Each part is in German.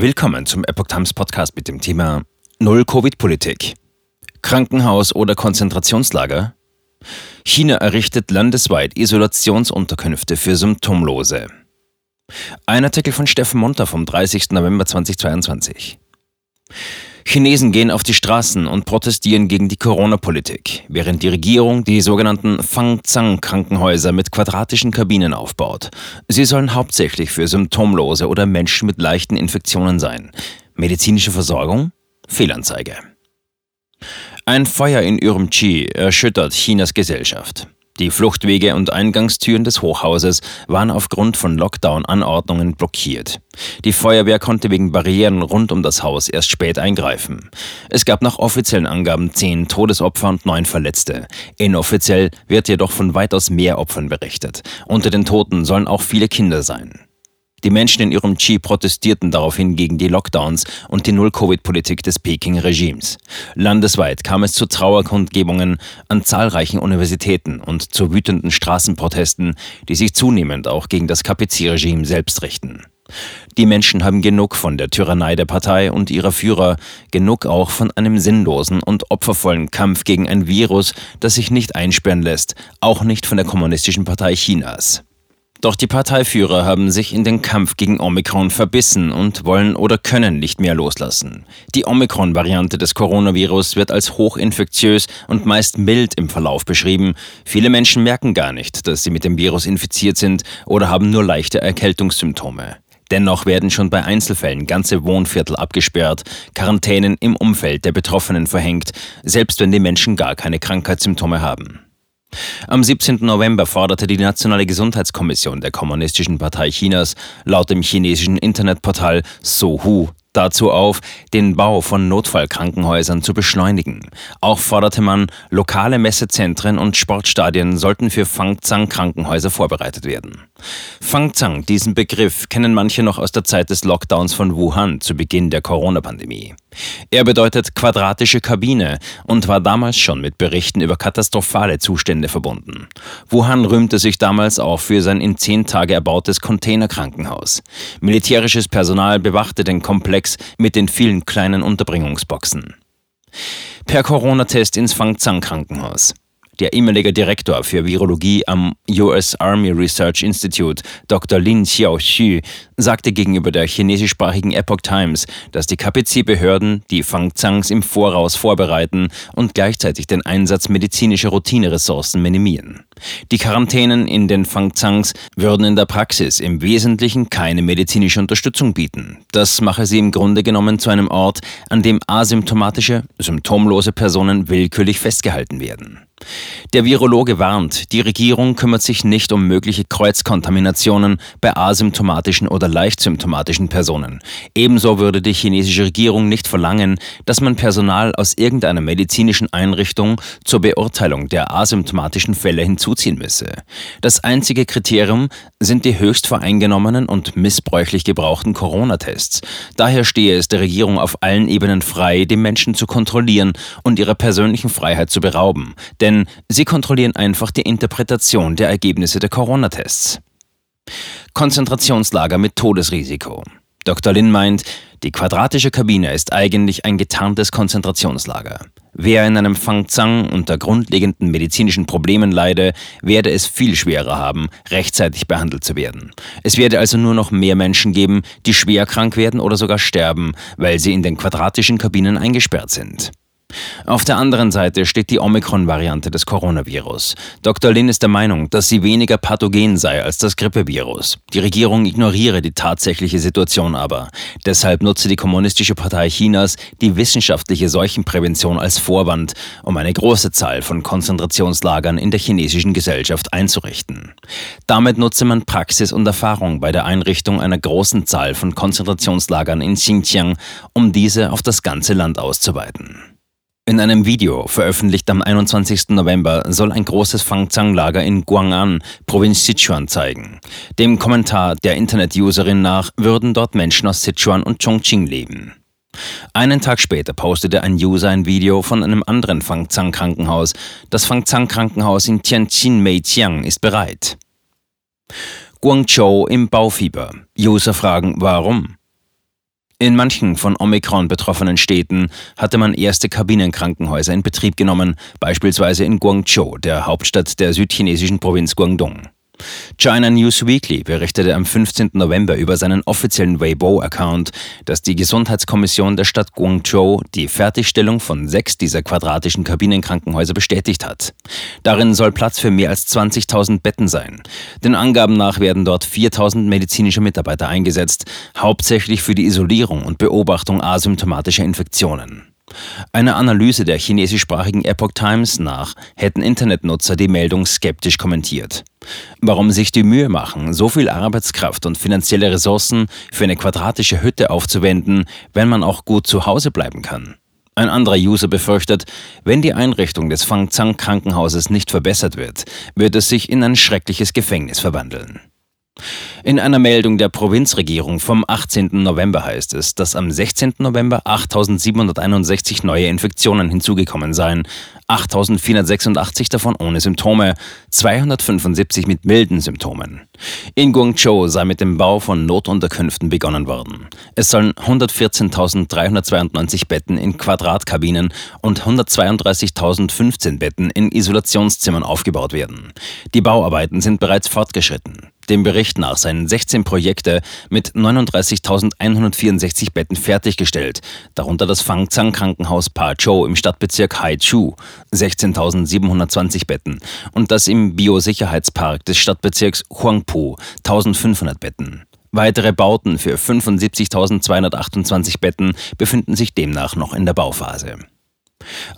Willkommen zum Epoch Times Podcast mit dem Thema Null Covid-Politik. Krankenhaus oder Konzentrationslager? China errichtet landesweit Isolationsunterkünfte für Symptomlose. Ein Artikel von Steffen Munter vom 30. November 2022. Chinesen gehen auf die Straßen und protestieren gegen die Corona-Politik, während die Regierung die sogenannten Fangzang-Krankenhäuser mit quadratischen Kabinen aufbaut. Sie sollen hauptsächlich für Symptomlose oder Menschen mit leichten Infektionen sein. Medizinische Versorgung? Fehlanzeige. Ein Feuer in Urumqi erschüttert Chinas Gesellschaft. Die Fluchtwege und Eingangstüren des Hochhauses waren aufgrund von Lockdown-Anordnungen blockiert. Die Feuerwehr konnte wegen Barrieren rund um das Haus erst spät eingreifen. Es gab nach offiziellen Angaben zehn Todesopfer und neun Verletzte. Inoffiziell wird jedoch von weitaus mehr Opfern berichtet. Unter den Toten sollen auch viele Kinder sein. Die Menschen in ihrem Chi protestierten daraufhin gegen die Lockdowns und die Null-Covid-Politik des Peking-Regimes. Landesweit kam es zu Trauerkundgebungen an zahlreichen Universitäten und zu wütenden Straßenprotesten, die sich zunehmend auch gegen das KPC-Regime selbst richten. Die Menschen haben genug von der Tyrannei der Partei und ihrer Führer, genug auch von einem sinnlosen und opfervollen Kampf gegen ein Virus, das sich nicht einsperren lässt, auch nicht von der Kommunistischen Partei Chinas. Doch die Parteiführer haben sich in den Kampf gegen Omikron verbissen und wollen oder können nicht mehr loslassen. Die Omikron-Variante des Coronavirus wird als hochinfektiös und meist mild im Verlauf beschrieben. Viele Menschen merken gar nicht, dass sie mit dem Virus infiziert sind oder haben nur leichte Erkältungssymptome. Dennoch werden schon bei Einzelfällen ganze Wohnviertel abgesperrt, Quarantänen im Umfeld der Betroffenen verhängt, selbst wenn die Menschen gar keine Krankheitssymptome haben. Am 17. November forderte die Nationale Gesundheitskommission der Kommunistischen Partei Chinas laut dem chinesischen Internetportal Sohu dazu auf, den Bau von Notfallkrankenhäusern zu beschleunigen. Auch forderte man, lokale Messezentren und Sportstadien sollten für Fangzang-Krankenhäuser vorbereitet werden. Fangzang, diesen Begriff kennen manche noch aus der Zeit des Lockdowns von Wuhan zu Beginn der Corona-Pandemie. Er bedeutet quadratische Kabine und war damals schon mit Berichten über katastrophale Zustände verbunden. Wuhan rühmte sich damals auch für sein in zehn Tage erbautes Containerkrankenhaus. Militärisches Personal bewachte den Komplex mit den vielen kleinen Unterbringungsboxen. Per Corona-Test ins Fangzang Krankenhaus. Der ehemalige Direktor für Virologie am US Army Research Institute, Dr. Lin Xiaoxu, sagte gegenüber der chinesischsprachigen Epoch Times, dass die KPC-Behörden die Fangzangs im Voraus vorbereiten und gleichzeitig den Einsatz medizinischer Routineressourcen minimieren. Die Quarantänen in den Fangzangs würden in der Praxis im Wesentlichen keine medizinische Unterstützung bieten. Das mache sie im Grunde genommen zu einem Ort, an dem asymptomatische, symptomlose Personen willkürlich festgehalten werden. Der Virologe warnt, die Regierung kümmert sich nicht um mögliche Kreuzkontaminationen bei asymptomatischen oder leicht symptomatischen Personen. Ebenso würde die chinesische Regierung nicht verlangen, dass man Personal aus irgendeiner medizinischen Einrichtung zur Beurteilung der asymptomatischen Fälle hinzuziehen müsse. Das einzige Kriterium sind die höchst voreingenommenen und missbräuchlich gebrauchten Corona-Tests. Daher stehe es der Regierung auf allen Ebenen frei, die Menschen zu kontrollieren und ihrer persönlichen Freiheit zu berauben. Denn sie kontrollieren einfach die Interpretation der Ergebnisse der Corona-Tests. Konzentrationslager mit Todesrisiko. Dr. Lin meint, die quadratische Kabine ist eigentlich ein getarntes Konzentrationslager. Wer in einem Fangzang unter grundlegenden medizinischen Problemen leide, werde es viel schwerer haben, rechtzeitig behandelt zu werden. Es werde also nur noch mehr Menschen geben, die schwer krank werden oder sogar sterben, weil sie in den quadratischen Kabinen eingesperrt sind. Auf der anderen Seite steht die Omikron-Variante des Coronavirus. Dr. Lin ist der Meinung, dass sie weniger pathogen sei als das Grippevirus. Die Regierung ignoriere die tatsächliche Situation aber. Deshalb nutze die Kommunistische Partei Chinas die wissenschaftliche Seuchenprävention als Vorwand, um eine große Zahl von Konzentrationslagern in der chinesischen Gesellschaft einzurichten. Damit nutze man Praxis und Erfahrung bei der Einrichtung einer großen Zahl von Konzentrationslagern in Xinjiang, um diese auf das ganze Land auszuweiten. In einem Video, veröffentlicht am 21. November, soll ein großes Fangzang-Lager in Guang'an, Provinz Sichuan, zeigen. Dem Kommentar der Internet-Userin nach würden dort Menschen aus Sichuan und Chongqing leben. Einen Tag später postete ein User ein Video von einem anderen Fangzang-Krankenhaus. Das Fangzang-Krankenhaus in Tianjin Meijiang ist bereit. Guangzhou im Baufieber. User fragen, warum? In manchen von Omikron betroffenen Städten hatte man erste Kabinenkrankenhäuser in Betrieb genommen, beispielsweise in Guangzhou, der Hauptstadt der südchinesischen Provinz Guangdong. China News Weekly berichtete am 15. November über seinen offiziellen Weibo-Account, dass die Gesundheitskommission der Stadt Guangzhou die Fertigstellung von sechs dieser quadratischen Kabinenkrankenhäuser bestätigt hat. Darin soll Platz für mehr als 20.000 Betten sein. Den Angaben nach werden dort 4.000 medizinische Mitarbeiter eingesetzt, hauptsächlich für die Isolierung und Beobachtung asymptomatischer Infektionen. Einer Analyse der chinesischsprachigen Epoch Times nach hätten Internetnutzer die Meldung skeptisch kommentiert. Warum sich die Mühe machen, so viel Arbeitskraft und finanzielle Ressourcen für eine quadratische Hütte aufzuwenden, wenn man auch gut zu Hause bleiben kann? Ein anderer User befürchtet, wenn die Einrichtung des Fangzang Krankenhauses nicht verbessert wird, wird es sich in ein schreckliches Gefängnis verwandeln. In einer Meldung der Provinzregierung vom 18. November heißt es, dass am 16. November 8.761 neue Infektionen hinzugekommen seien, 8.486 davon ohne Symptome, 275 mit milden Symptomen. In Guangzhou sei mit dem Bau von Notunterkünften begonnen worden. Es sollen 114.392 Betten in Quadratkabinen und 132.015 Betten in Isolationszimmern aufgebaut werden. Die Bauarbeiten sind bereits fortgeschritten. Dem Bericht nach seien 16 Projekte mit 39.164 Betten fertiggestellt, darunter das Fangzang Krankenhaus Pazhou im Stadtbezirk Haichu, 16.720 Betten, und das im Biosicherheitspark des Stadtbezirks Huangpu, 1.500 Betten. Weitere Bauten für 75.228 Betten befinden sich demnach noch in der Bauphase.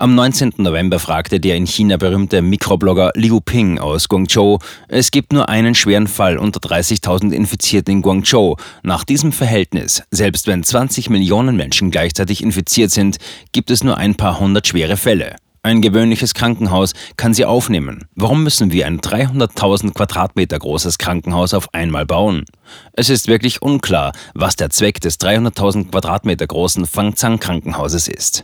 Am 19. November fragte der in China berühmte Mikroblogger Liu Ping aus Guangzhou, es gibt nur einen schweren Fall unter 30.000 Infizierten in Guangzhou. Nach diesem Verhältnis, selbst wenn 20 Millionen Menschen gleichzeitig infiziert sind, gibt es nur ein paar hundert schwere Fälle. Ein gewöhnliches Krankenhaus kann sie aufnehmen. Warum müssen wir ein 300.000 Quadratmeter großes Krankenhaus auf einmal bauen? Es ist wirklich unklar, was der Zweck des 300.000 Quadratmeter großen Fangzang Krankenhauses ist.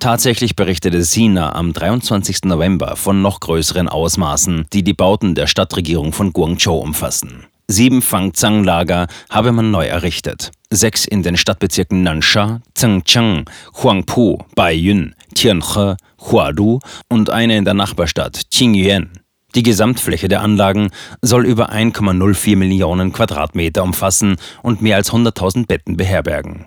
Tatsächlich berichtete Sina am 23. November von noch größeren Ausmaßen, die die Bauten der Stadtregierung von Guangzhou umfassen. Sieben Fangzang-Lager habe man neu errichtet. Sechs in den Stadtbezirken Nansha, Zhengcheng, Huangpu, Baiyun, Tianhe, Hualu und eine in der Nachbarstadt Qingyuan. Die Gesamtfläche der Anlagen soll über 1,04 Millionen Quadratmeter umfassen und mehr als 100.000 Betten beherbergen.